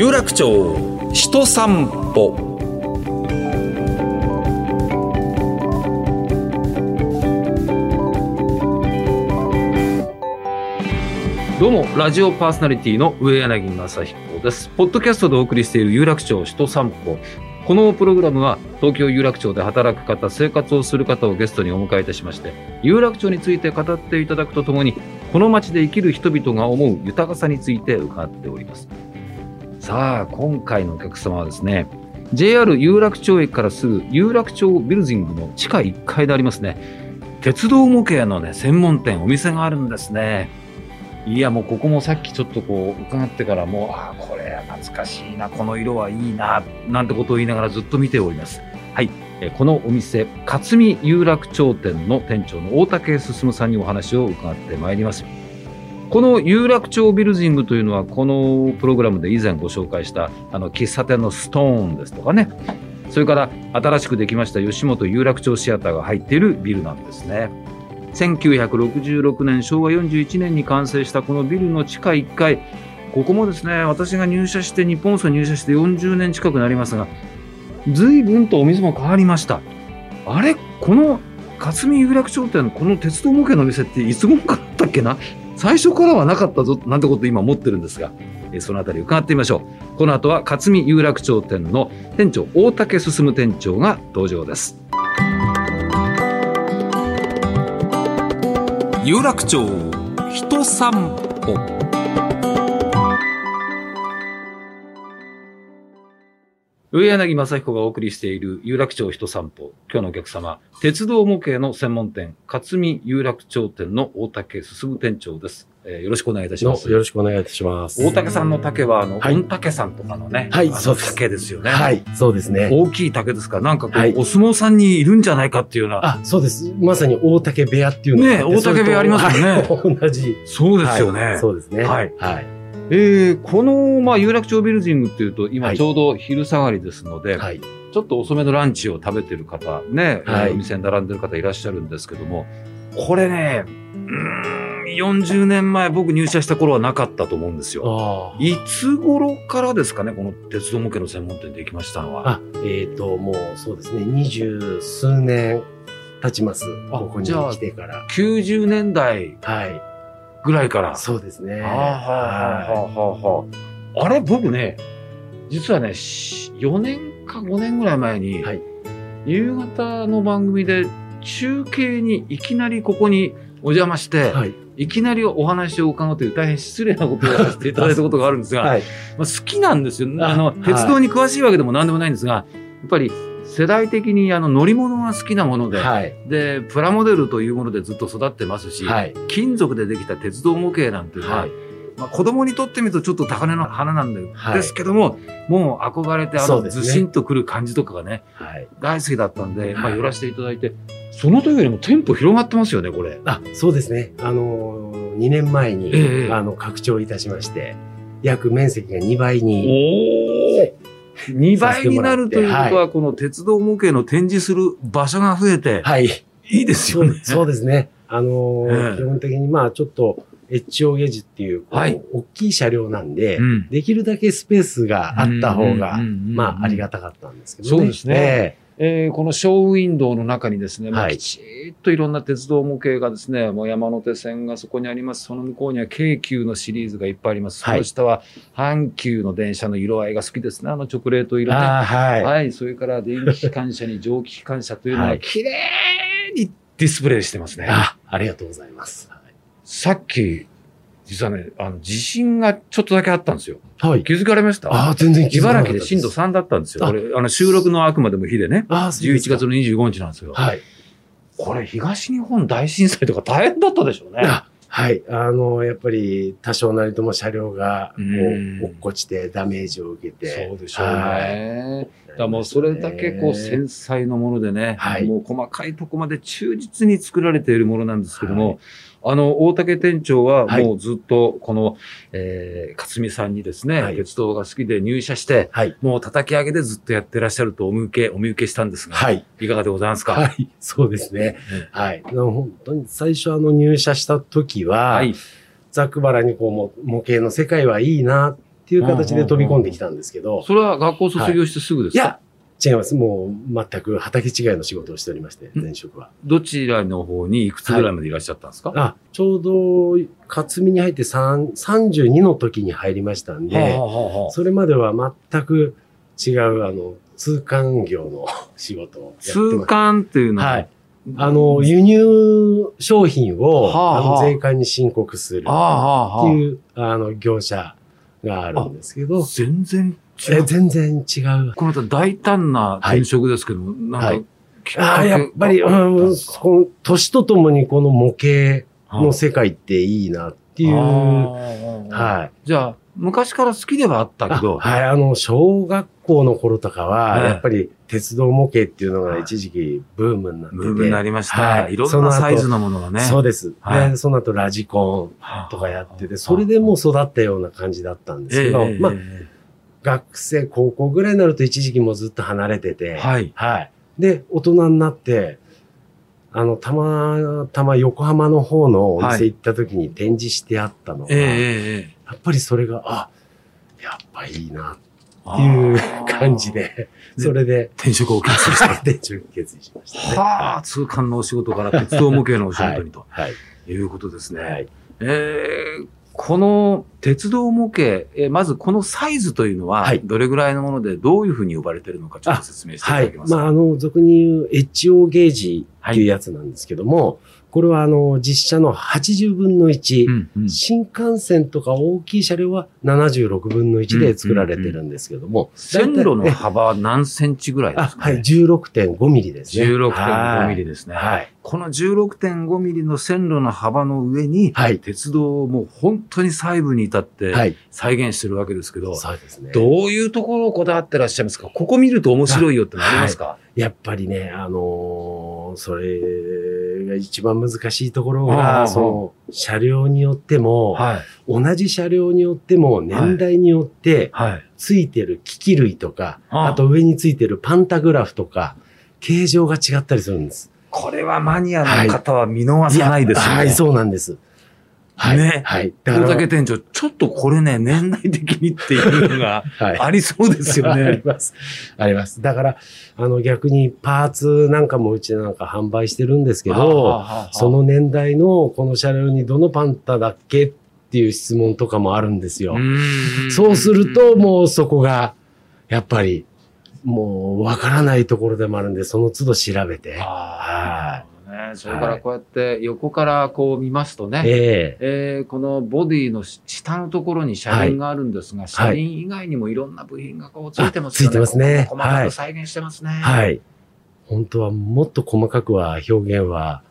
有楽町人散歩。どうもラジオパーソナリティの上柳正彦です。ポッドキャストでお送りしている有楽町人散歩。このプログラムは東京有楽町で働く方生活をする方をゲストにお迎えいたしまして有楽町について語っていただくとともにこの街で生きる人々が思う豊かさについて伺っております。さあ今回のお客様はですね JR 有楽町駅からすぐ有楽町ビルディングの地下1階でありますね。鉄道模型のね専門店お店があるんですね。いやもうここもさっきちょっとこう伺ってからもうああこれ懐かしいなこの色はいいななんてことを言いながらずっと見ております。はい。このお店勝見有楽町店の店長の大竹進さんにお話を伺ってまいります。この有楽町ビルディングというのはこのプログラムで以前ご紹介したあの喫茶店のストーンですとかね。それから新しくできました吉本有楽町シアターが入っているビルなんですね。1966年昭和41年に完成したこのビルの地下1階。ここもですね私が入社して日本層入社して40年近くなりますが随分とお店も変わりました。あれ？この勝見有楽町店この鉄道模型の店っていつ頃からだったっけな？最初からはなかったぞなんてこと今思ってるんですがえその辺り伺ってみましょう。この後は勝見有楽町店の店長大竹進店長が登場です。有楽町人散歩。上柳正彦がお送りしている有楽町人散歩。今日のお客様、鉄道模型の専門店、勝見有楽町店の大竹進店長です、えーよろしくお願いいたします。よろしくお願いいたします。大竹さんの竹は、あの、はい御竹さんとかのね、はいそうです竹ですよね。はい、そうですね。大きい竹ですか？ら、なんかこう、はいお相撲さんにいるんじゃないかっていうような。あ、そうです。まさに大竹部屋っていうのがねえ大竹部屋ありますよね 同じ。そうですよね。はいそうですね。はいはい。えーこの、まあ、有楽町ビルディングっていうと、今はいちょうど昼下がりですので、はい。ちょっと遅めのランチを食べてる方、ね、はいお店に並んでる方いらっしゃるんですけども、これね、うーん、40年前僕入社した頃はなかったと思うんですよ。あいつ頃からですかね、この鉄道模型の専門店できましたのは。あ。えっ、と、もうそうですね。二十数年経ちます。あここに来てから。90年代はい。ぐらいから。そうですね。はあはあはあはああれ僕ね、実はね、し4年か5年ぐらい前に、はい夕方の番組で中継にいきなりここにお邪魔して、はい。いきなりお話を伺うという大変失礼なことをやらせていただいたことがあるんですが、はい。まあ、好きなんですよ。ああの、はい鉄道に詳しいわけでも何でもないんですが、やっぱり世代的にあの乗り物が好きなもので、はい。で、プラモデルというものでずっと育ってますし、はい。金属でできた鉄道模型なんていうのは、はい。まあ、子供にとってみるとちょっと高嶺の花なんだよ、はいですけども、もう憧れてあのずしんとくる感じとかがね、はい。大好きだったんで、まあはい寄らせていただいて、その時よりも店舗広がってますよね、これ。あ、そうですね。あのー、2年前に、ええあの、拡張いたしまして、約面積が2倍に。おお2倍になるということは、はこの鉄道模型の展示する場所が増えて、はい。いいですよね。そうですね。あのーええ基本的にまあちょっと、越長ゲージっていう、はい大きい車両なんで、うんできるだけスペースがあった方が、まあありがたかったんですけどね。そうですねええーこのショーウィンドウの中にですね、もうはいきちっといろんな鉄道模型がですね、もう山手線がそこにあります。その向こうには京急のシリーズがいっぱいあります。はいその下は阪急の電車の色合いが好きですね。あのチョコレートえ色ね。ああ、はい。はい。それから電気機関車に蒸気機関車というのは綺麗にディスプレイしてますね。あ、ありがとうございます。さっき、実はね、あの、地震がちょっとだけあったんですよ。はい。気づかれました？ああ、全然気づかな茨城で震度3だったんですよ。あこれ、あの、収録のあくまでも日でね。ああ、す11か月の25日なんですよ。はい。これ、東日本大震災とか大変だったでしょうね。あはい。あの、やっぱり多少なりとも車両が、こう落っこちてダメージを受けて。そうでしょうはいね。だもうそれだけこう繊細なものでね、はいもう細かいとこまで忠実に作られているものなんですけども、あの、大竹店長ははいもうずっとこの、えー、勝美さんにですね、はい鉄道が好きで入社して、はい。もう叩き上げでずっとやってらっしゃるとお見受け、お見受けしたんですが、はい。いかがでございますか？はい。そうですね。はい。でも本当に最初あの入社した時は、はい。ざっくばらにこうも模型の世界はいいなってっていう形で飛び込んできたんですけど、それは学校卒業してすぐですか、いや、違います。もう全く畑違いの仕事をしておりまして、前職は。どちらの方にいくつぐらいまでいらっしゃったんですか、あ、ちょうど、勝見に入って3 32の時に入りましたんで、はあはあはあそれまでは全く違う、あの、通関業の仕事を通。関っていうのは、はい。あの、輸入商品を、はあはあ。あの税関に申告するああはあはっていう、あの、業者があるんですけどあ、全然違えう。全然違う。このまた大胆な転職ですけども、なんか、はいああ、やっぱり、うん、この年とともにこの模型はの世界っていいなっていう、あはあい。じゃあ、昔から好きではあったけど、あはい、あの、小学校の頃とかは、はいやっぱり鉄道模型っていうのが一時期ブームになってて。ムーブになりました。はいい、ろんなサイズのものがね。そうです。はいで、その後ラジコンとかやってて、それでもう育ったような感じだったんですけど、ええまあ、え学生、高校ぐらいになると一時期もうずっと離れてて、えはい。はい。で、大人になって、あの、たまたま横浜の方のお店行った時に展示してあったのが、えええやええっぱりそれが、あ、やっぱいいなえっていう感じで、それで、転職を決意した。転職決意しましたね。はあ、通関のお仕事から鉄道模型のお仕事にとはい。いうことですね。はい。えーこの鉄道模型、えーまずこのサイズというのははい、どれぐらいのものでどういうふうに呼ばれているのか、ちょっと説明していたはいだけ。ますか？まあ、あの、俗に言う HO ゲージっていうやつなんですけども、これはあの、実車の80分の1、うんうん新幹線とか大きい車両は76分の1で作られてるんですけども、線路の幅は何センチぐらいであ、すか、はい、ね、16.5ミリですね。16.5ミリでですね。はい。この16.5ミリの線路の幅の上に、はい。鉄道をもう本当に細部に至ってはい。再現してるわけですけど、そうですね。どういうところをこだわってらっしゃいますか？ここ見ると面白いよってのありますか、やっぱりね、あのーそれが一番難しいところが、その、車両によっても、はい。同じ車両によっても、年代によって、はい。ついてる機器類とか、あと上についてるパンタグラフとか、形状が違ったりするんです。これはマニアの方は見逃さないですよね。はい、そうなんです。はい。ねはい。だ大竹店長、ちょっとこれね、年代的にっていうのがはい。ありそうですよ ありね。ます。あります。だから、あの逆にパーツなんかもうちなんか販売してるんですけど、その年代のこの車両にどのパンタだっけっていう質問とかもあるんですよ。そうすると、もうそこが、やっぱり、もうわからないところでもあるんで、その都度調べて。ああ、ね、それからこうやって横からこう見ますとね、えええーこのボディの下のところに車輪があるんですが、車輪以外にもいろんな部品がこうついてますよね。あついてますねここも細かく再現してますね。はい。本当はもっと細かくは表現は、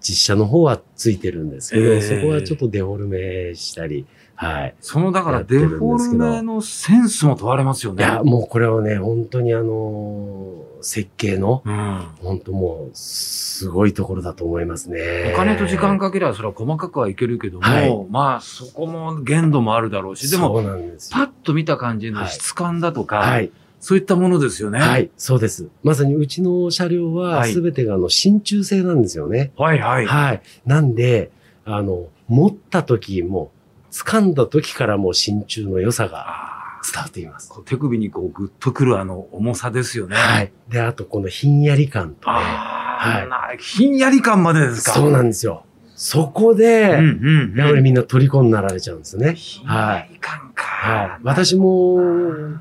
実写の方はついてるんですけど、ええそこはちょっとデフォルメしたり、はい。そのだからデフォルメのセンスも問われますよね。いや、もうこれはね、本当にあのー設計の、うん。本当もう、すごいところだと思いますね。お金と時間かければそれは細かくはいけるけども、はいまあそこも限度もあるだろうし、でもそうなんで。パッと見た感じの質感だとか、はい。そういったものですよね。はい。そうです。まさにうちの車両は、はいすべてがあの、真鍮製なんですよね。はいはい。はい。なんで、あの、持った時も、掴んだ時からもう真鍮の良さが伝わっています。手首にこうグッとくるあの重さですよね。はい。で、あとこのひんやり感とね。はいなひんやり感までですか。そうなんですよ。そこで、うんうんうん。やっぱりみんな虜になられちゃうんですよね。ひんやり感か。はい。私も、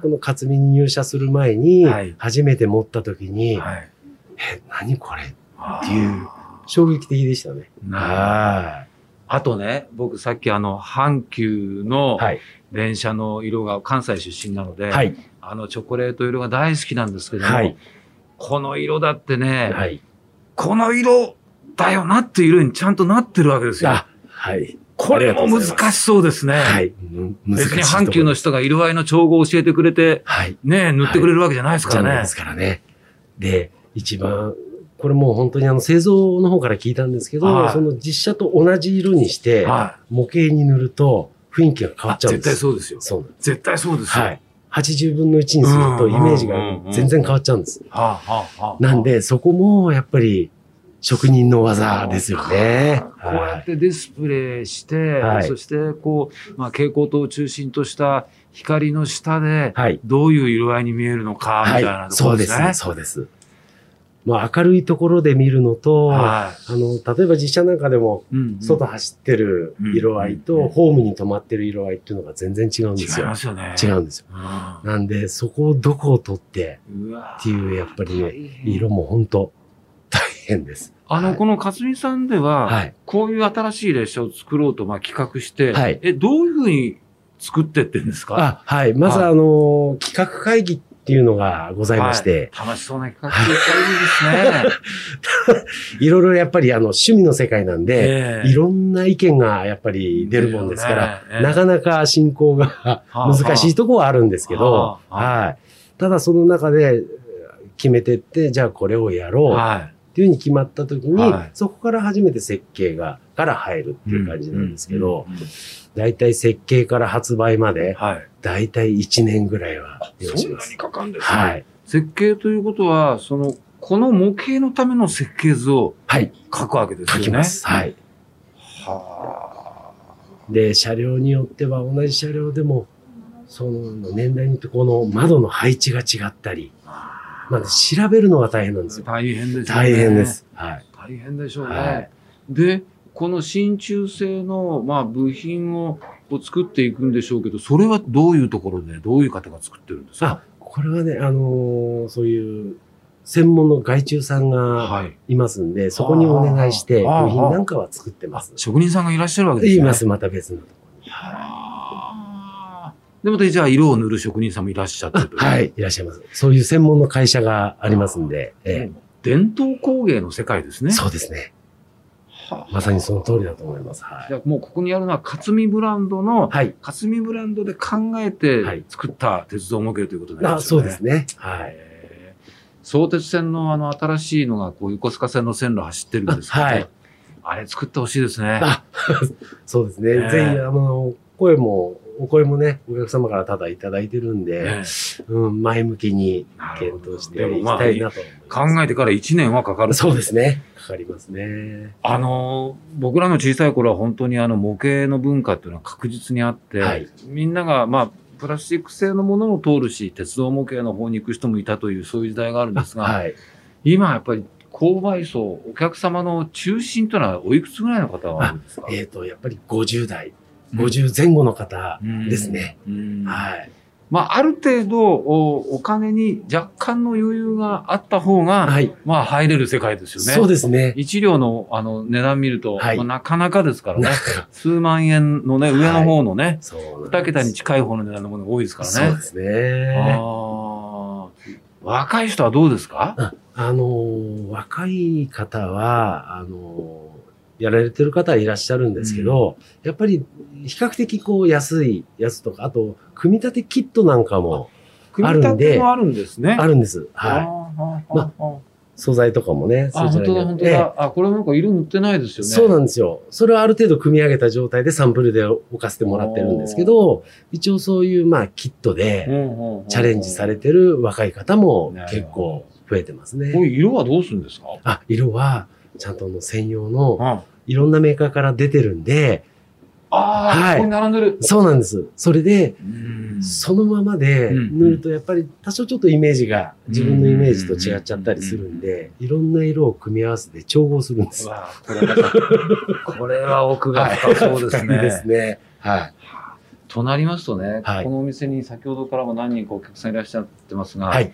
この勝見に入社する前にはい、初めて持った時に、はい。え、何これ？っていう衝撃的でしたね。なはあとね、僕さっきあの、阪急のい。はい。電車の色が関西出身なので、はい。あのチョコレート色が大好きなんですけども、はい。この色だってね、はい。この色だよなっていう色にちゃんとなってるわけですよ。あ、はい。これも難しそうですね。はい。別に阪急の人が色合いの調合を教えてくれて、はい。ね、塗ってくれるわけじゃないですからね。じゃないですからね。で、一番、これもう本当にあの製造の方から聞いたんですけど、はいその実写と同じ色にして、は模型に塗ると雰囲気が変わっちゃうんです。絶対そうですよ。そう。絶対そうですよ。はい。80分の1にするとイメージが全然変わっちゃうんです。なんで、そこもやっぱり職人の技ですよね。こうやってディスプレイして、はいそしてこう、まあ、蛍光灯を中心とした光の下で、はい。どういう色合いに見えるのか、みたいなところですね。そうです。そうです。まあ、明るいところで見るのと、はあの、例えば実写なんかでも、外走ってる色合いと、うんホームに止まってる色合いっていうのが全然違うんですよ違いま。すよね。違うんですよ。うなんで、そこをどこを取ってっていう、やっぱりね、色も本当大変です。あの、はいこの勝美さんでは、はい。こういう新しい列車を作ろうと、まあ、企画して、はいえ、どういうふうに作ってってんですか？あ、はい。まず、はいあの、企画会議っていうのがございまして、はい。楽しそうな企画。でいいいいですね。いろいろやっぱりあの趣味の世界なんで、ええ。いろんな意見がやっぱり出るもんですから、出るよね。なかなか進行がはあ難しいところはあるんですけど、はい。ただその中で決めてって、じゃあこれをやろう。はっていうふうに決まった時に、はいそこから初めて設計が、から入るってい。いう感じなんですけど、うんうんうんだいたい設計から発売まで、はい。だいたい1年ぐらいは要します。かかるんですね。はい。設計ということは、その、この模型のための設計図をはい。書くわけですよね。書きます。はい。はで、車両によっては同じ車両でも、その年代によってこの窓の配置が違ったり、あ。まあ、調べるのが大変なんですよ。大変ですよね。大変で。す。はい。大変でしょうね。はいで、この真鍮製の、まあ、部品をこう作っていくんでしょうけど、それはどういうところで、どういう方が作ってるんですか？あ、これはね、あのーそういう専門の外注さんがはい。いますんで、そこにお願いして、部品なんかは作ってまあす。職人さんがいらっしゃるわけですね。います、また別のところに。はあ。でも、じゃあ、色を塗る職人さんもいらっしゃってとうはい、いらっしゃいます。そういう専門の会社がありますんで、え伝統工芸の世界ですえね。そうですね。はあまさにその通りだと思います。はい。じゃあもうここにあるのは、勝美ブランドの、はい。勝美ブランドで考えはいて作った鉄道模型ということになりあ、ますよね。そうですね。はい。相鉄線のあの新しいのがこう横須賀線の線路走ってるんですけど、あはいあれ作ってほしいですね。あ、そうですね。ねえぜひ、あの、声も、お声もね、お客様からただいただいてるんで、ねうん、前向きに検討していきたいなとます。考えてから1年はかかる。そうですね。かかりますね。あのー、僕らの小さい頃は本当にあの模型の文化っていうのは確実にあって、はいみんながまあ、プラスチック製のものも通るし、鉄道模型の方に行く人もいたという、そういう時代があるんですが、はい。今やっぱり購買層、お客様の中心というのはおいくつぐらいの方が多いんですか？えっ、と、やっぱり50代、50前後の方うんですね。うんはい。まあ、ある程度お、お金に若干の余裕があった方が、はい。まあ、入れる世界ですよね。そうですね。一両の、あの、値段見ると、はいまあなかなかですからね数万円のね、上の方のね、そうなんです。二桁に近い方の値段のものが多いですからね。そうですね。あー若い人はどうですか？あのー若い方は、あのーやられてる方はいらっしゃるんですけど、やっぱり比較的こう安いやつとか、あと、組み立てキットなんかも組み立てもあるんですね。あるんです。あはい。ーまあ素材とかもね。あ、本当だ、本当ええだ。あ、これなんか色塗ってないですよね。そうなんですよ。それをある程度組み上げた状態でサンプルで置かせてもらってるんですけど、一応そういうまあキットでチャレンジされてる若い方も結構増えてますこうね。いう色はどうするんですか？あ、色はちゃんとあの専用のあいろんなメーカーから出てるんで、あー、はいここに並んでる。そうなんです。それで、うんそのままでうん塗るとやっぱり多少ちょっとイメージが自分のイメージと違っちゃったりするんで、いろんな色を組み合わせて調合するんですう。わあこれまたこれは奥が深そうです深いね。ですね。はい。となりますとね、はいこのお店に先ほどからも何人かお客さんいらっしゃってますが、はい。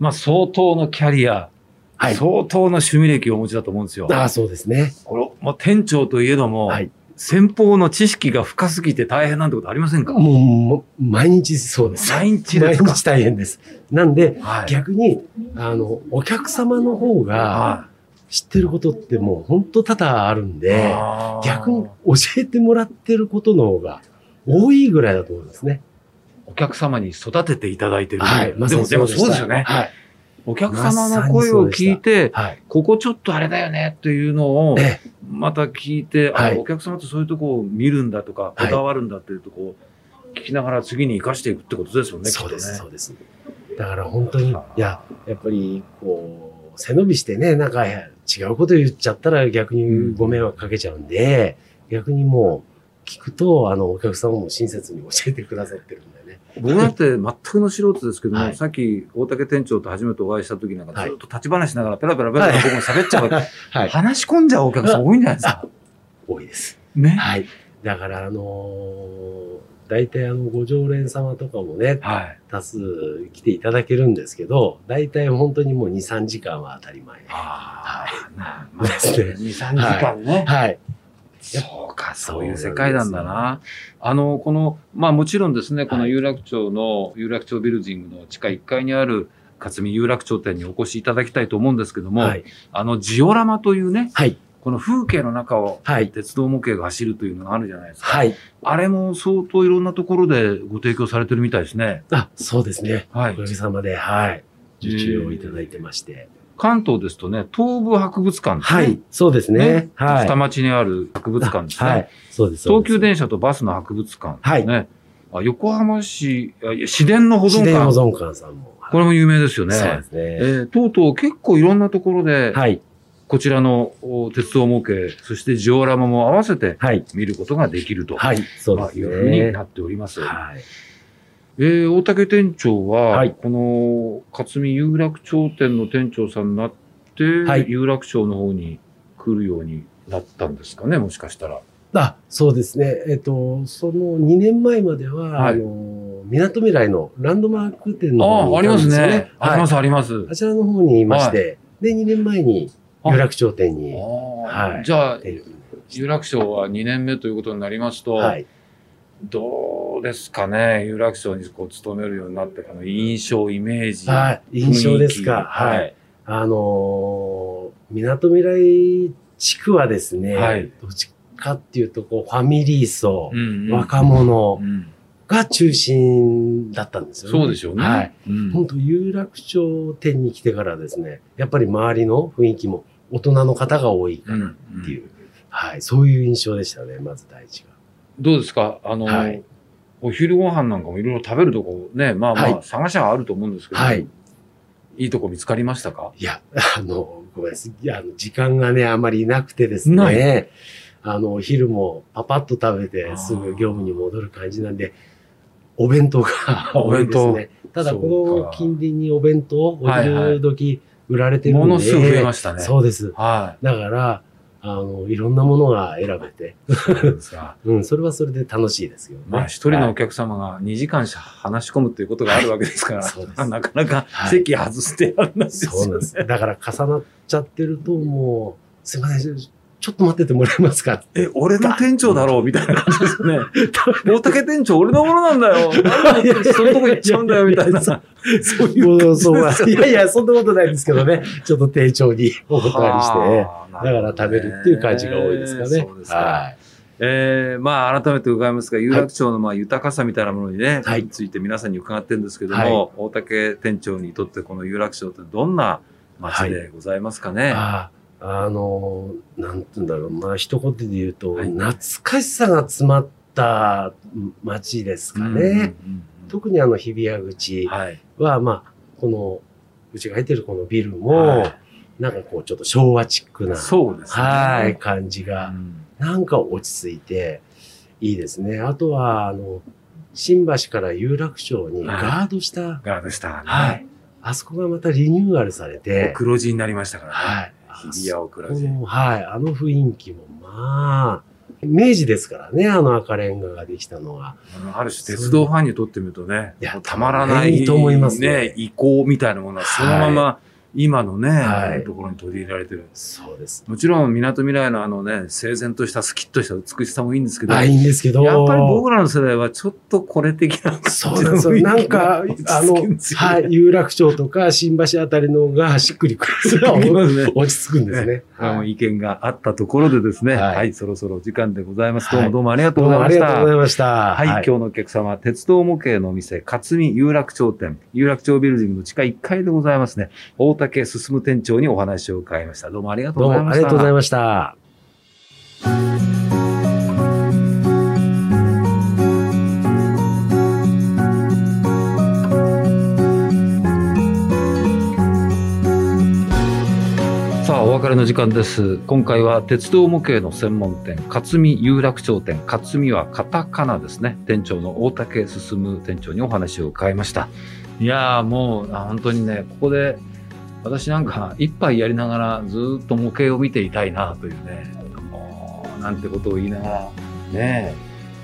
まあ相当のキャリア、はい。相当の趣味歴をお持ちだと思うんですよ。ああ、そうですね。これ、まあ、店長といえども、はい。先方の知識が深すぎて大変なんてことありませんか？もう毎日そうです。毎日ですか？毎日大変です。なんで、はい。逆に、あの、お客様の方がは知ってることってもう本当多々あるんいで、逆に教えてもらってることの方が多いぐらいだと思いますね。お客様に育てていただいてる。はい。でも、でもそうですよね。はい。お客様の声を聞いて、はい。ここちょっとあれだよねっていうのを、ええ、また聞いて、あはいお客様ってそういうとこを見るんだとか、こはいだわるんだっていうとこを聞きながら次に生かしていくってことですよね、そうです、ね。そうです。だから本当に、いや、やっぱり、こう、背伸びしてね、なんか違うこと言っちゃったら逆にご迷惑かけちゃうんで、逆にもう、聞くと、あの、お客様も親切に教えてくださってるんでね。僕だって全くの素人ですけども、はいさっき大竹店長と初めてお会いした時なんかはいずっと立ち話しながらペラペラペラペラはい僕も喋っちゃう、はい。話し込んじゃうお客さん多いんじゃないですか。多いです。ね。はい。だから、あのー大体あの、ご常連様とかもね、はい。多数来ていただけるんですけど、大体本当にもう2、3時間は当たり前。ああ、なまあ、ですね2、3時間ね。はい。そうか、そういう世界なんだな。あの、この、まあもちろんですね、この有楽町の、有楽町ビルディングの地下1階にある勝見有楽町店にお越しいただきたいと思うんですけども、はい。あのジオラマというね、はい。この風景の中をはい。鉄道模型が走るというのがあるじゃないですか。はい。あれも相当いろんなところでご提供されてるみたいですね。あ、そうですね。はいおか。げさまで、はい。受注をいただいてまして。関東ですとね、東武博物館ですね。はい。そうですね。はい。下町にある博物館ですね。はい。そうです。東急で電車とバスの博物館ですね。あ横浜市、市電の保存自然保館。存館さんも。これも有名ですよね。そうですえね。ーとうとう結構いろんなところで、はい。こちらのお鉄道模型、そしてジオラマも合わせてはい。見ることができると、はい。そうまあですいうふうにね。なっております。はい。えー大竹店長は、はいこの勝見有楽町店の店長さんになって、はい有楽町の方に来るようになったんですかね、もしかしたら。あ、そうですね。えっと、その2年前までは、はいあの、港未来のランドマーク店のああ、ありますね。あります、あります。あちらの方にいまして、で、2年前に有楽町店に。あはいじゃあ、え有楽町は2年目ということになりますと、はい。どうですかね、有楽町にこう勤めるようになって、この印象、イメージ。はい。印象ですか。はい。。あのー、港未来地区はですね、はいどっちかっていうと、こう、ファミリー層、うんうん若者うんが中心だったんですよね。そうでしょうね。はい。うん本当有楽町店に来てからですね、やっぱり周りの雰囲気も大人の方が多いかなっていう、はい、そういう印象でしたね、まず第一が。どうですか？あの、はい。お昼ご飯なんかもいろいろ食べるとこね、まあまあ、はい。探しはあると思うんですけど、はい。いいとこ見つかりましたか？いや、あの、ごめんなさい。いや、時間がね、あまりなくてですなね、あの、お昼もパパッと食べてすぐ業務に戻る感じなんで、お弁当がお 多い弁当ですね。ただ、この近隣にお弁当、おはいはい。昼時売られてるんで、ものすごく増えましたね。そうです。はだから、あの、いろんなものが選べて、うん、それはそれで楽しいですよね。まあ、一人のおはい客様が2時間し話し込むということがあるわけですから、はい なかなかはい席外してやらないですよね。そうなんです。だから重なっちゃってると、もう、すいません、ちょっと待っててもらえますか？え、俺の店長だろうみたいな感じですよね。大竹店長、俺のものなんだよ。なんでそういうとこ行っちゃうんだよ、みたいな。そういうそういやいや、そんなことないですけどね。ちょっと丁重にお断りして、はあだから食べるっていう感じが多いですかね。そうですか。はい。えー、まあ改めて伺いますが、有楽町のまあ豊かさみたいなものにね、はいついて皆さんに伺ってるんですけども、はい大竹店長にとってこの有楽町ってどんな街でございますかね？ああの、なんて言うんだろう。まあ、一言で言うと、はい懐かしさが詰まった街ですかね。うんうんうん特にあの、日比谷口はまあ、この、うちが入ってるこのビルも、はいなんかこう、ちょっと昭和チックな、そうですね。はい、感じうが、んなんか落ち着いて、いいですね。あとは、あの、新橋から有楽町にはいガードした、ガードしたね。はい。あそこがまたリニューアルされて、黒字になりましたからね。はい。日比谷を黒字。この、はい、あの雰囲気も、まあ、明治ですからね、あの赤レンガができたのは。ある種鉄道ファンにとってみるとねいや、たまらない、いいと思いますねね、意向みたいなものはそのまま今のね、はいところに取り入れられてる。そうです。もちろん、港未来のあのね、整然としたスキッとした美しさもいいんですけど、あ、いいんですけど。やっぱり僕らの世代はちょっとこれ的な。そうなんですよ。なんか、あの、はい、有楽町とか新橋あたりのがしっくりくる。落ち着くんですね。あのはい意見があったところでですね、は、はいいそろそろお時間でございます。はいどうもどうもありがとどううございました。もありがとうございました。はい、今日のお客様、鉄道模型のお店、勝見有楽町店、有楽町ビルディングの地下1階でございますね。大竹進店長にお話を伺いました。どうもありがとうどうございました。もありがとうございました。さあ、お別れの時間です。今回は鉄道模型の専門店、勝見有楽町店、勝見はカタカナですね。店長の大竹進店長にお話を伺いました。いやーもう、本当にね、ここで、私なんか一杯やりながらずっと模型を見ていたいなというね、なんてことを言いながら、ね、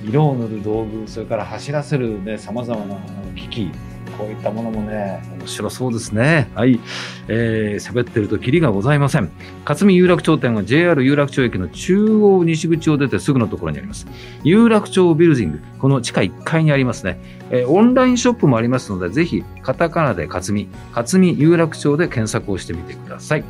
色を塗る道具、それから走らせるね、様々な機器、こういったものもね、面白そうですね。はい。えー、喋ってるとキリがございません。勝見有楽町店は JR 有楽町駅の中央西口を出てすぐのところにあります。有楽町ビルディング、この地下1階にありますね。えー、オンラインショップもありますので、ぜひ、カタカナで勝見、勝見有楽町で検索をしてみてください。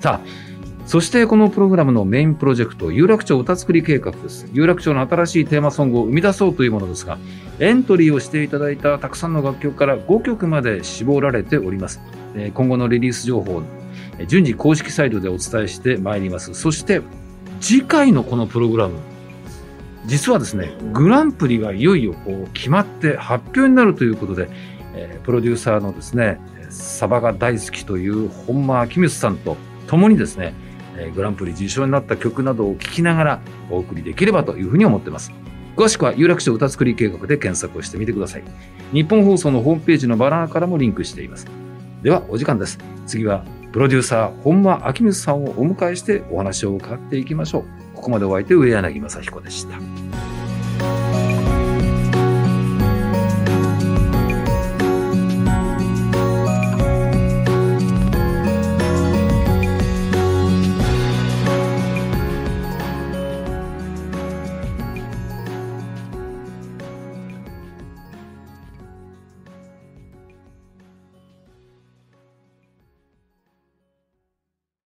さあ、そしてこのプログラムのメインプロジェクト、有楽町歌作り計画です。有楽町の新しいテーマソングを生み出そうというものですが、エントリーをしていただいたたくさんの楽曲から5曲まで絞られております。今後のリリース情報、順次公式サイトでお伝えしてまいります。そして、次回のこのプログラム、実はですね、グランプリがいよいよこう決まって発表になるということで、プロデューサーのですね、サバが大好きという本間明光さんと共にですね、えグランプリ受賞になった曲などを聴きながらお送りできればというふうに思っています。詳しくは有楽町歌作り計画で検索をしてみてください。日本放送のホームページのバナーからもリンクしています。では、お時間です。次は、プロデューサー、本間明光さんをお迎えしてお話を伺っていきましょう。ここまでお相手、上柳正彦でした。